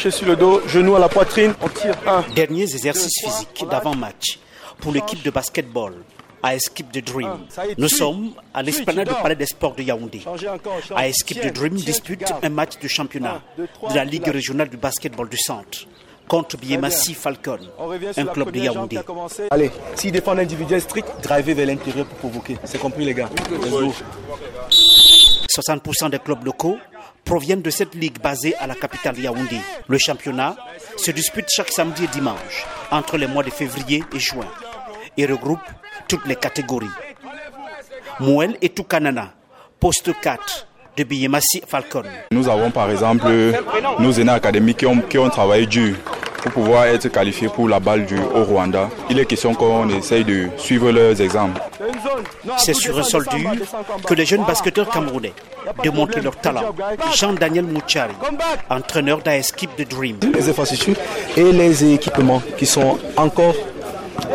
couché sur le dos, genou à la poitrine, on tire un. Derniers exercices physiques d'avant-match pour l'équipe de basketball à Escape de Dream. Nous sommes à l'esplanade du Palais des Sports de Yaoundé. À Escape de Dream dispute un match de championnat de la Ligue régionale du basketball du centre contre Biémassi Falcon, un club de Yaoundé. Allez, s'ils défendent individuel strict, drivez vers l'intérieur pour provoquer. C'est compris les gars. 60% des clubs locaux proviennent de cette ligue basée à la capitale Yaoundé. Le championnat se dispute chaque samedi et dimanche entre les mois de février et juin et regroupe toutes les catégories. Mouel et Toukanana, poste 4 de Biyemassi Falcon. Nous avons par exemple nos aînés académiques qui ont, qui ont travaillé dur pour pouvoir être qualifiés pour la balle du au Rwanda. Il est question qu'on essaye de suivre leurs exemples. C'est sur un sol dur que les jeunes basketteurs camerounais démontrent leur talent. Jean-Daniel Mouchari, entraîneur d'Aeskip de Dream. Les infrastructures et les équipements qui sont encore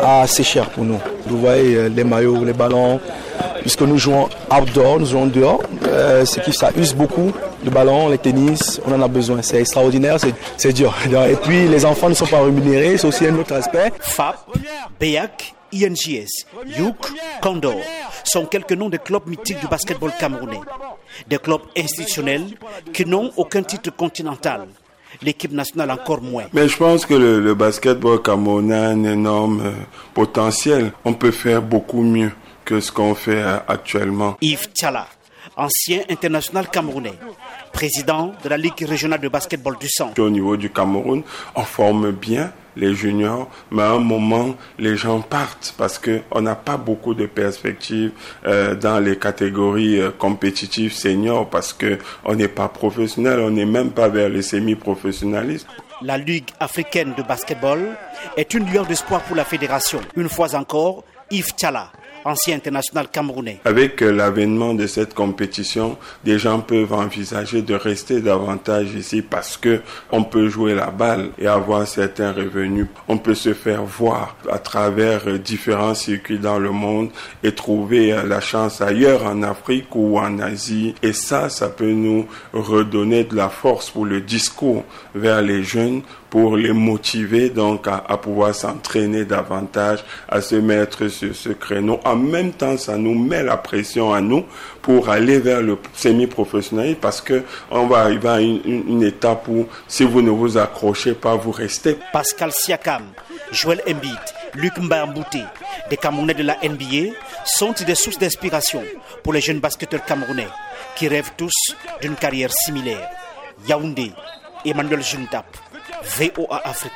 assez chers pour nous. Vous voyez euh, les maillots, les ballons, puisque nous jouons outdoor, nous jouons dehors, euh, ce qui ça use beaucoup le ballon, les tennis, on en a besoin. C'est extraordinaire, c'est dur. Et puis les enfants ne sont pas rémunérés, c'est aussi un autre aspect. FAP, BEAC, INGS, Youk, Condor sont quelques noms de clubs mythiques du basketball camerounais. Des clubs institutionnels qui n'ont aucun titre continental. L'équipe nationale encore moins. Mais je pense que le, basketball camerounais a un énorme euh, potentiel. On peut faire beaucoup mieux que ce qu'on fait euh, actuellement. Yves Tchala, ancien international camerounais, président de la Ligue régionale de basketball du centre. Au niveau du Cameroun, on forme bien les juniors, mais à un moment, les gens partent parce qu'on n'a pas beaucoup de perspectives euh, dans les catégories euh, compétitives seniors parce qu'on n'est pas professionnel, on n'est même pas vers les semi-professionnalistes. La Ligue africaine de basketball est une lueur d'espoir pour la fédération. Une fois encore, Yves Tchala ancien international camerounais. Avec euh, l'avènement de cette compétition, des gens peuvent envisager de rester davantage ici parce que on peut jouer la balle et avoir certains revenus. On peut se faire voir à travers euh, différents circuits dans le monde et trouver euh, la chance ailleurs en Afrique ou en Asie. Et ça, ça peut nous redonner de la force pour le discours vers les jeunes pour les motiver donc à, pouvoir s'entraîner davantage, à se mettre sur ce créneau. Même temps, ça nous met la pression à nous pour aller vers le semi-professionnel parce que on va arriver à une, étape où si vous ne vous accrochez pas, vous restez. Pascal Siakam, Joël Embiid, Luc Mbambouté, des Camerounais de la NBA sont des sources d'inspiration pour les jeunes basketteurs camerounais qui rêvent tous d'une carrière similaire. Yaoundé, Emmanuel Juntap, VOA Afrique.